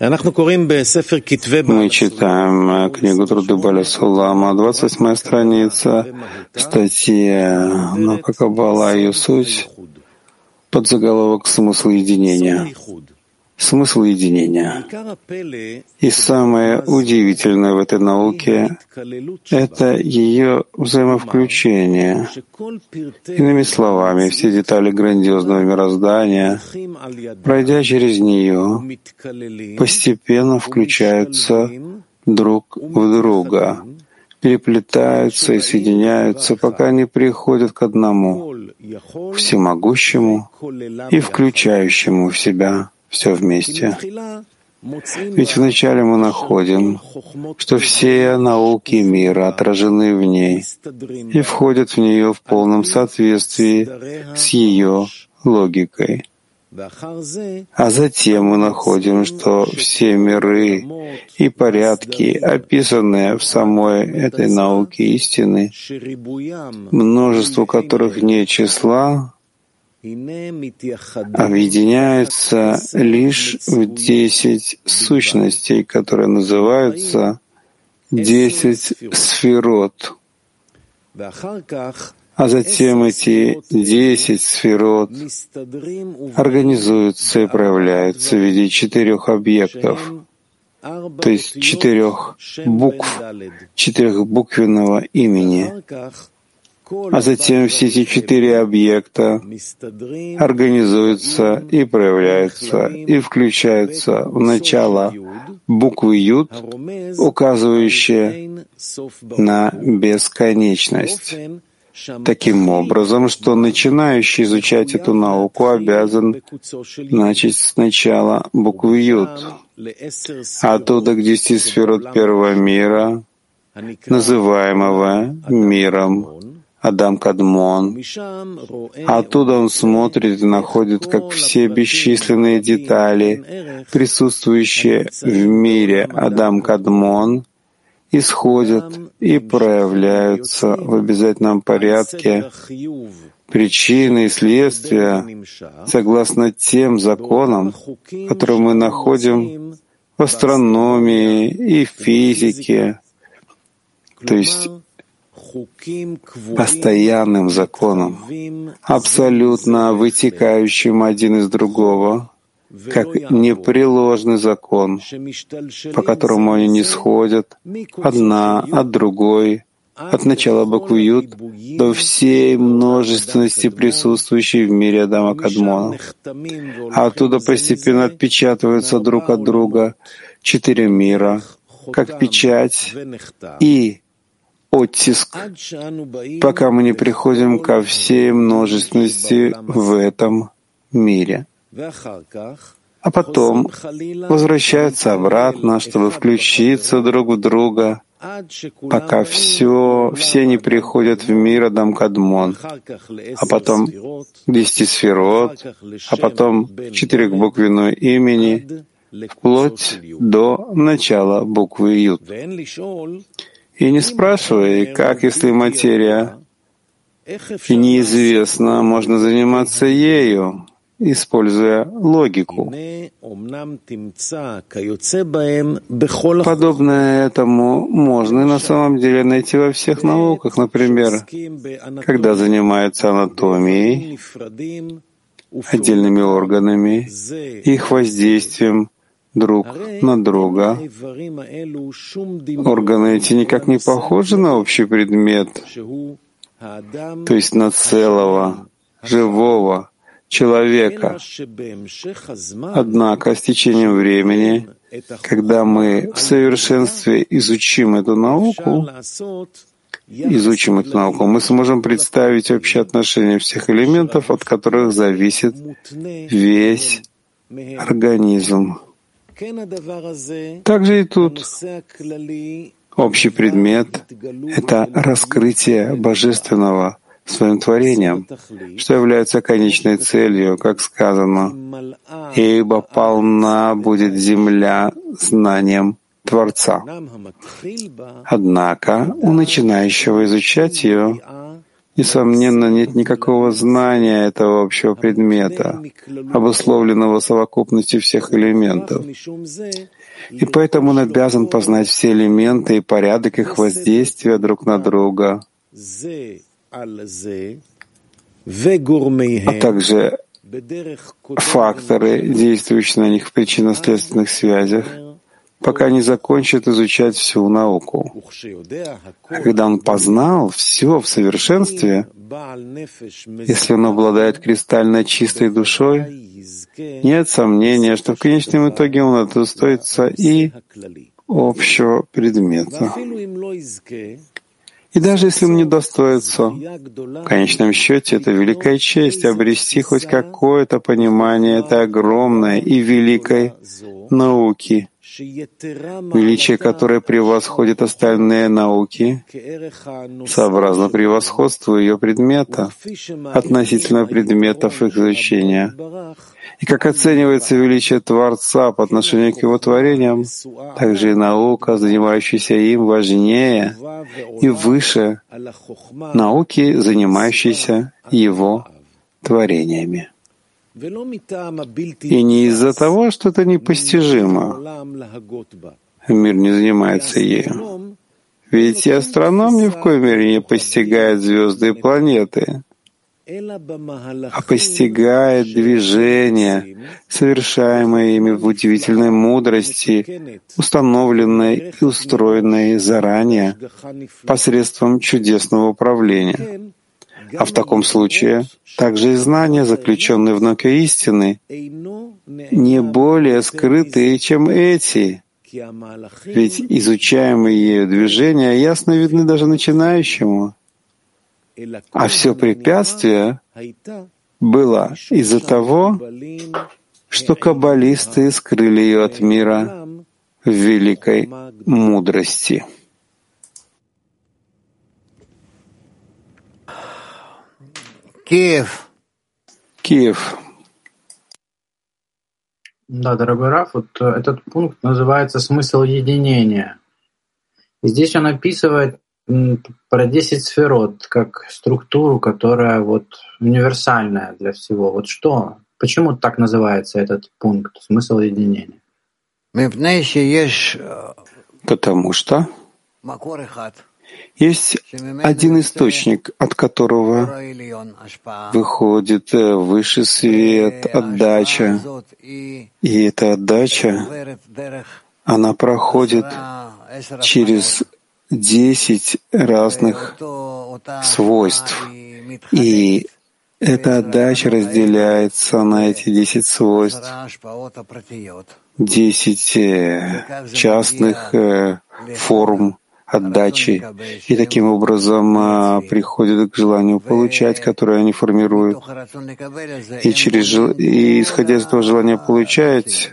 Мы читаем книгу Труды Баля Сулама, 28 страница, статья «Но какова была ее суть?» под заголовок «Смысл единения» смысл единения. И самое удивительное в этой науке — это ее взаимовключение. Иными словами, все детали грандиозного мироздания, пройдя через нее, постепенно включаются друг в друга, переплетаются и соединяются, пока они приходят к одному, всемогущему и включающему в себя все вместе. Ведь вначале мы находим, что все науки мира отражены в ней и входят в нее в полном соответствии с ее логикой. А затем мы находим, что все миры и порядки, описанные в самой этой науке истины, множество которых не числа, объединяется лишь в десять сущностей, которые называются десять сферот. А затем эти десять сферот организуются и проявляются в виде четырех объектов, то есть четырех букв, четырехбуквенного имени, а затем все эти четыре объекта организуются и проявляются и включаются в начало буквы Юд, указывающие на бесконечность. Таким образом, что начинающий изучать эту науку обязан начать сначала буквы Юд, оттуда к десяти сферот первого мира, называемого миром Адам Кадмон. Оттуда он смотрит и находит, как все бесчисленные детали, присутствующие в мире Адам Кадмон, исходят и проявляются в обязательном порядке причины и следствия согласно тем законам, которые мы находим в астрономии и физике, то есть постоянным законом, абсолютно вытекающим один из другого, как непреложный закон, по которому они не сходят одна от другой, от начала буквы Юд до всей множественности присутствующей в мире Адама Кадмона. А оттуда постепенно отпечатываются друг от друга четыре мира, как печать, и оттиск, пока мы не приходим ко всей множественности в этом мире. А потом возвращаются обратно, чтобы включиться друг в друга, пока все, все не приходят в мир Адам Кадмон, а потом десяти сферот, а потом четырех буквенную имени, вплоть до начала буквы Ют. И не спрашивай, как, если материя и неизвестно, можно заниматься ею, используя логику. Подобное этому можно и на самом деле найти во всех науках. Например, когда занимаются анатомией, отдельными органами, их воздействием друг на друга. Органы эти никак не похожи на общий предмет, то есть на целого, живого человека. Однако с течением времени, когда мы в совершенстве изучим эту науку, изучим эту науку, мы сможем представить общее отношение всех элементов, от которых зависит весь организм. Также и тут. общий предмет — это раскрытие божественного своим творением, что является конечной целью, как сказано, «Ибо полна будет земля знанием Творца». Однако у начинающего изучать ее Несомненно, нет никакого знания этого общего предмета, обусловленного совокупностью всех элементов. И поэтому он обязан познать все элементы и порядок их воздействия друг на друга, а также факторы, действующие на них в причинно-следственных связях, пока не закончит изучать всю науку. Когда он познал все в совершенстве, если он обладает кристально чистой душой, нет сомнения, что в конечном итоге он удостоится и общего предмета. И даже если он не достоится, в конечном счете это великая честь обрести хоть какое-то понимание этой огромной и великой науки, величие которой превосходит остальные науки, сообразно превосходству ее предмета относительно предметов их изучения. И как оценивается величие Творца по отношению к его творениям, также и наука, занимающаяся им, важнее и выше науки, занимающейся его творениями. И не из-за того, что это непостижимо. Мир не занимается ею. Ведь и астроном ни в коей мере не постигает звезды и планеты, а постигает движения, совершаемые ими в удивительной мудрости, установленной и устроенной заранее посредством чудесного управления. А в таком случае также и знания, заключенные в науке истины, не более скрытые, чем эти, ведь изучаемые ею движения ясно видны даже начинающему. А все препятствие было из-за того, что каббалисты скрыли ее от мира в великой мудрости. Киев. Киев. Да, дорогой Раф, вот э, этот пункт называется «Смысл единения». И здесь он описывает про 10 сферот как структуру, которая вот универсальная для всего. Вот что, почему так называется этот пункт «Смысл единения»? Потому что есть один источник, от которого выходит э, высший свет, отдача. И эта отдача, она проходит через десять разных свойств. И эта отдача разделяется на эти десять свойств, десять э, частных э, форм отдачи, и таким образом а, приходят к желанию получать, которое они формируют. И, через, и исходя из этого желания получать,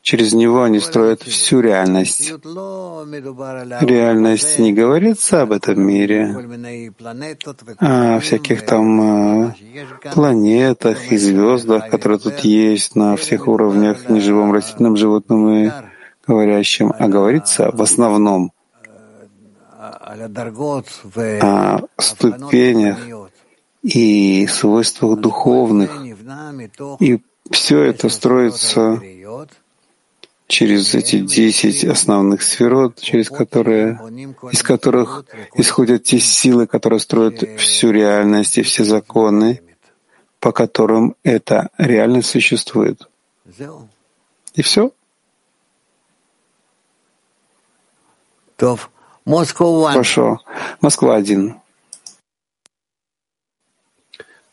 через него они строят всю реальность. Реальность не говорится об этом мире, а о всяких там а, планетах и звездах, которые тут есть на всех уровнях, неживом, растительном, животном и говорящем, а говорится в основном о ступенях и свойствах духовных. И все это строится через эти десять основных сферот, через которые, из которых исходят те силы, которые строят всю реальность и все законы, по которым эта реальность существует. И все. Хорошо. Москва один.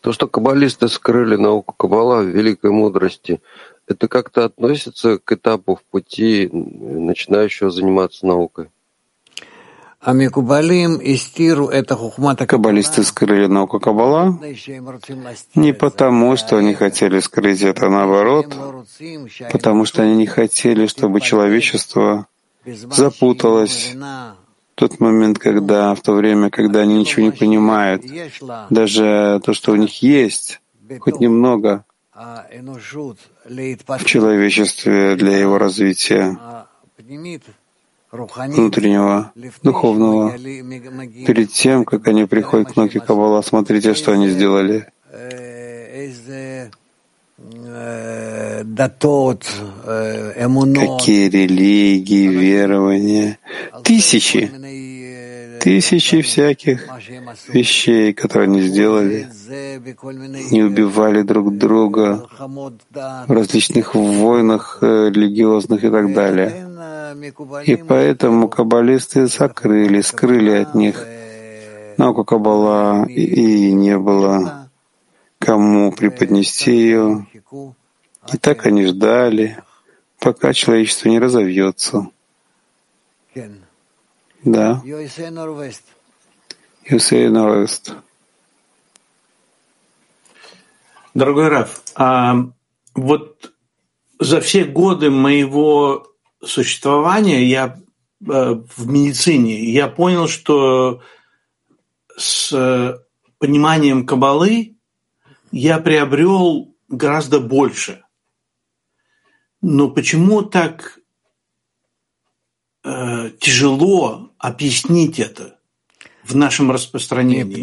То, что каббалисты скрыли науку Каббала в великой мудрости, это как-то относится к этапу в пути начинающего заниматься наукой? Каббалисты скрыли науку Каббала не потому, что они хотели скрыть это, а наоборот, потому что они не хотели, чтобы человечество запуталось тот момент, когда, в то время, когда они ничего не понимают, даже то, что у них есть, хоть немного в человечестве для его развития, внутреннего, духовного. Перед тем, как они приходят к науке Каббала, смотрите, что они сделали. Какие религии, верования, тысячи, тысячи всяких вещей, которые они сделали, не убивали друг друга. В различных войнах э, религиозных и так далее. И поэтому каббалисты закрыли, скрыли от них. науку Каббала, и не было кому преподнести ее. И так они ждали, пока человечество не разовьется. Да. Юсей Норвест. Дорогой Раф, а вот за все годы моего существования я э, в медицине я понял, что с пониманием кабалы я приобрел гораздо больше. Но почему так э, тяжело объяснить это в нашем распространении?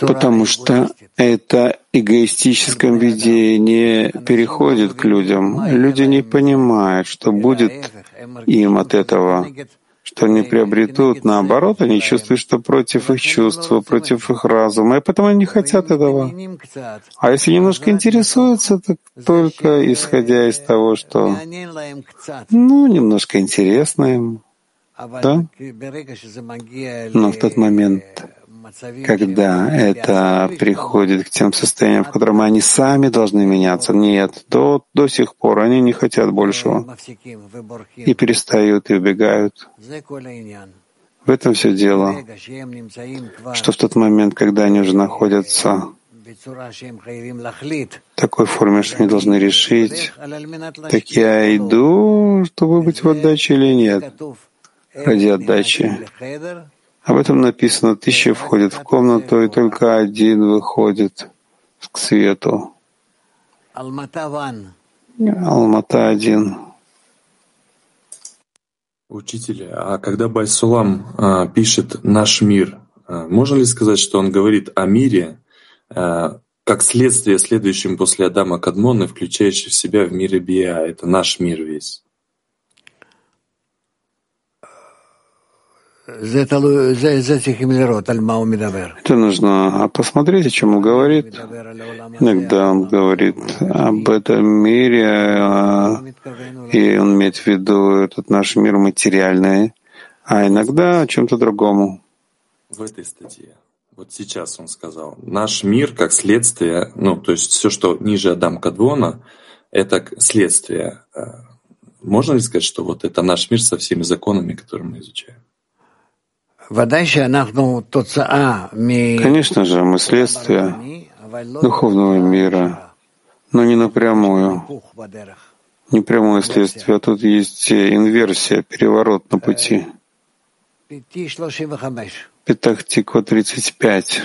Потому что это эгоистическом виде не переходит к людям. Люди не понимают, что будет им от этого что они приобретут. Наоборот, они чувствуют, что против их чувства, против их разума, и поэтому они не хотят этого. А если немножко интересуются, так только исходя из того, что ну, немножко интересно им. Да? Но в тот момент, когда это приходит к тем состояниям, в котором они сами должны меняться. Нет, до, до сих пор они не хотят большего и перестают, и убегают. В этом все дело, что в тот момент, когда они уже находятся в такой форме, что они должны решить, так я иду, чтобы быть в отдаче или нет, ради отдачи. Об этом написано, тысяча входит в комнату, и только один выходит к свету. Алмата один. Учитель, а когда Байсулам а, пишет «наш мир», а, можно ли сказать, что он говорит о мире а, как следствие, следующем после Адама Кадмона, включающий в себя в мире Биа? Это наш мир весь. Это нужно посмотреть, о чем он говорит. Иногда он говорит об этом мире, а, и он имеет в виду этот наш мир материальный, а иногда о чем-то другому. В этой статье. Вот сейчас он сказал, наш мир как следствие, ну, то есть все, что ниже Адам Кадвона, это следствие. Э, можно ли сказать, что вот это наш мир со всеми законами, которые мы изучаем? Конечно же, мы следствие духовного мира, но не напрямую. Не прямое следствие, а тут есть инверсия, переворот на пути. Петахтиква 35.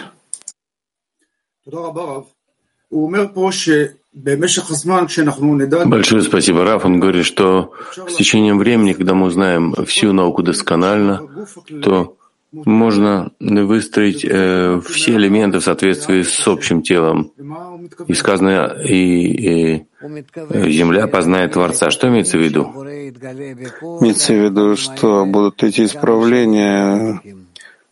Большое спасибо, Раф. Он говорит, что с течением времени, когда мы узнаем всю науку досконально, то можно выстроить э, все элементы в соответствии с общим телом. И сказано, и, и э, земля познает Творца. Что имеется в виду? Имеется в виду, что будут эти исправления,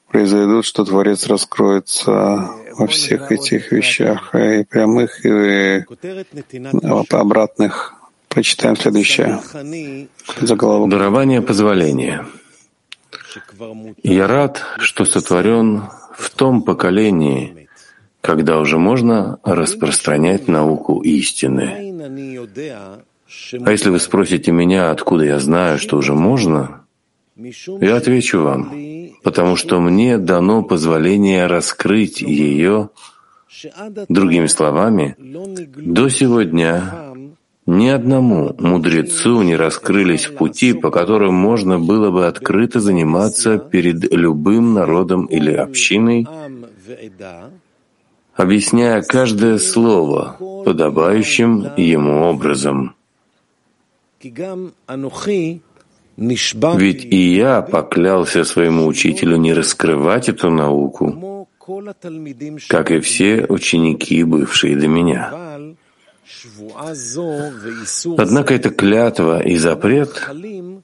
произойдут, что Творец раскроется во всех этих вещах, и прямых, и обратных. Прочитаем следующее. Заголовок. Дарование позволения. Я рад, что сотворен в том поколении, когда уже можно распространять науку истины. А если вы спросите меня, откуда я знаю, что уже можно, я отвечу вам, потому что мне дано позволение раскрыть ее, другими словами, до сегодня ни одному мудрецу не раскрылись пути, по которым можно было бы открыто заниматься перед любым народом или общиной, объясняя каждое слово подобающим ему образом. Ведь и я поклялся своему учителю не раскрывать эту науку, как и все ученики, бывшие до меня. Однако эта клятва и запрет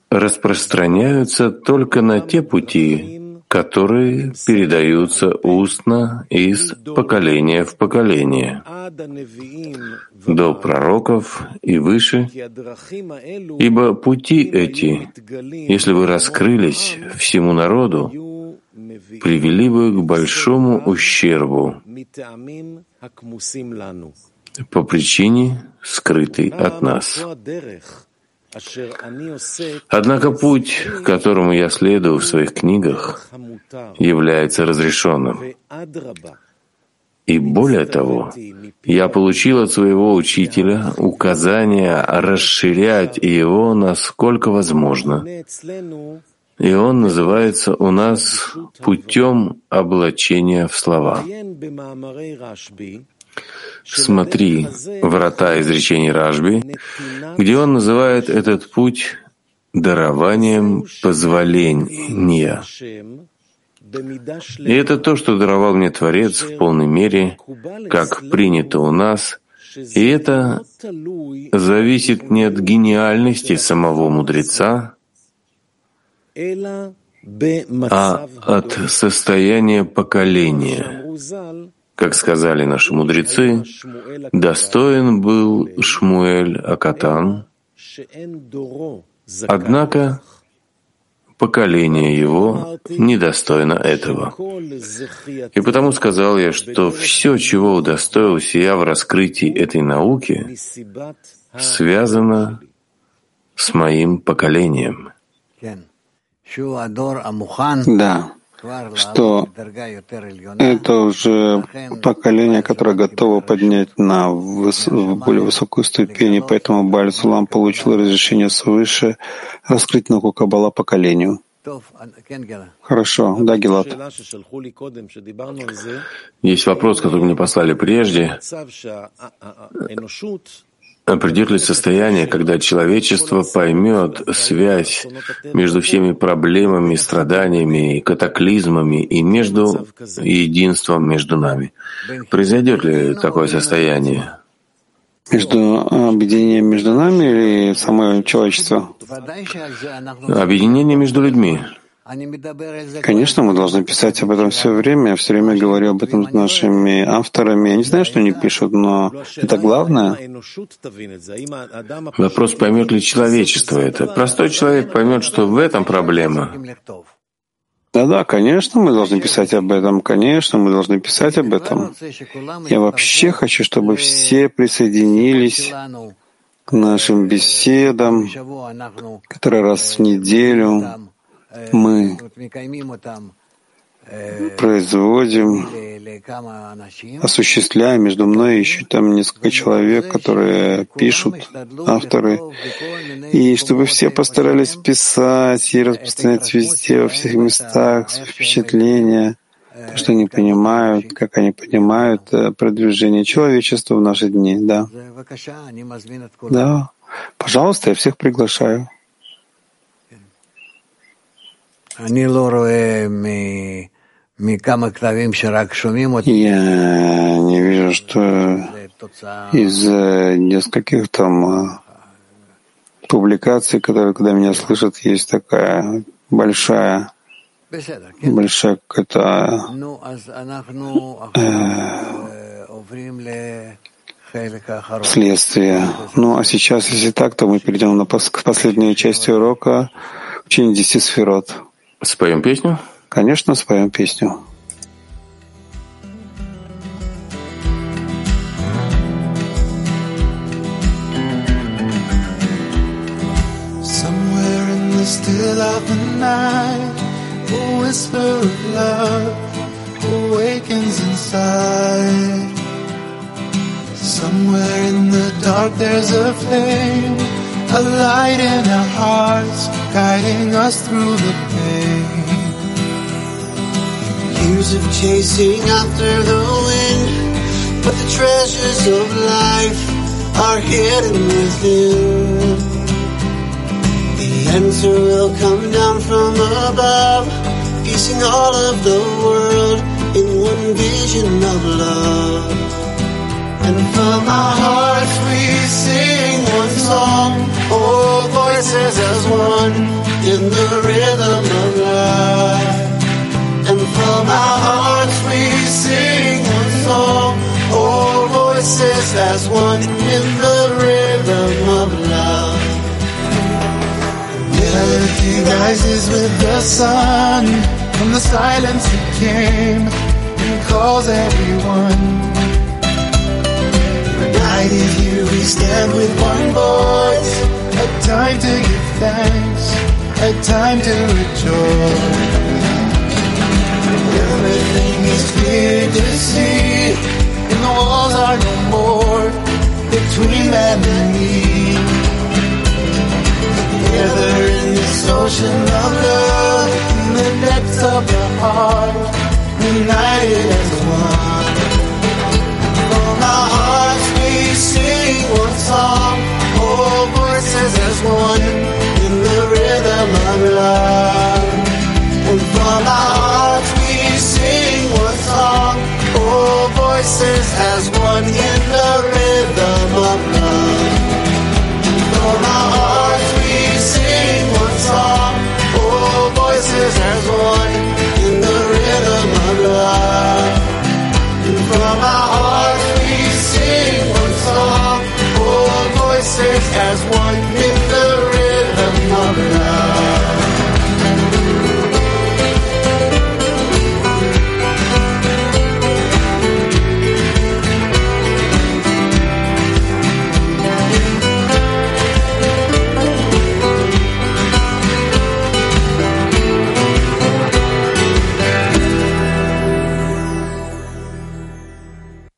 распространяются только на те пути, которые передаются устно из поколения в поколение, до пророков и выше, ибо пути эти, если бы раскрылись всему народу, привели бы к большому ущербу по причине, скрытой от нас. Однако путь, которому я следую в своих книгах, является разрешенным. И более того, я получил от своего учителя указание расширять его насколько возможно. И он называется у нас путем облачения в слова. Смотри врата изречений Ражби, где он называет этот путь дарованием позволения. И это то, что даровал мне Творец в полной мере, как принято у нас, и это зависит не от гениальности самого мудреца, а от состояния поколения. Как сказали наши мудрецы, достоин был Шмуэль Акатан, однако поколение его недостойно этого. И потому сказал я, что все, чего удостоился я в раскрытии этой науки, связано с моим поколением. Да, что это уже поколение, которое готово поднять на выс более высокую ступень, и поэтому Баль Сулам получил разрешение свыше раскрыть науку Каббала поколению. Хорошо, да, Гилат. Есть вопрос, который мне послали прежде придет ли состояние, когда человечество поймет связь между всеми проблемами, страданиями, катаклизмами и между единством между нами? Произойдет ли такое состояние? Между объединением между нами или самое человечество? Объединение между людьми. Конечно, мы должны писать об этом все время. Я все время говорю об этом с нашими авторами. Я не знаю, что они пишут, но это главное. Вопрос, поймет ли человечество это. Простой человек поймет, что в этом проблема. Да-да, конечно, мы должны писать об этом. Конечно, мы должны писать об этом. Я вообще хочу, чтобы все присоединились к нашим беседам, которые раз в неделю мы производим, осуществляем. Между мной еще там несколько человек, которые пишут, авторы, и чтобы все постарались писать и распространять везде, во всех местах свои впечатления, то, что они понимают, как они понимают. э, продвижение человечества в наши дни, да. Да, пожалуйста, я всех приглашаю. Я не вижу, что из э, нескольких там э, публикаций, которые, когда меня слышат, есть такая большая, большая какая-то э, следствие. Ну, а сейчас, если так, то мы перейдем на пос- к последней части урока, учение десяти сферот. Споем песню? Конечно, споем песню. Somewhere in the still of the night, a whisper of love awakens inside. Somewhere in the dark there's a flame, a light in our hearts, guiding us through the Of chasing after the wind, but the treasures of life are hidden within. The answer will come down from above, piecing all of the world in one vision of love. And from our hearts we sing one song, all voices as one in the rhythm of love. From our hearts we sing one song, all voices as one in the rhythm of love. Melody rises with the sun, from the silence it came and calls everyone. United here we stand with one voice, a time to give thanks, a time to rejoice. Everything is clear to see, and the walls are no more between man and me. Together in this ocean of love, in the depths of the heart, united as one. Our hearts sing one song, all voices as one, in the rhythm of love. And from our voices as one in the rhythm of love.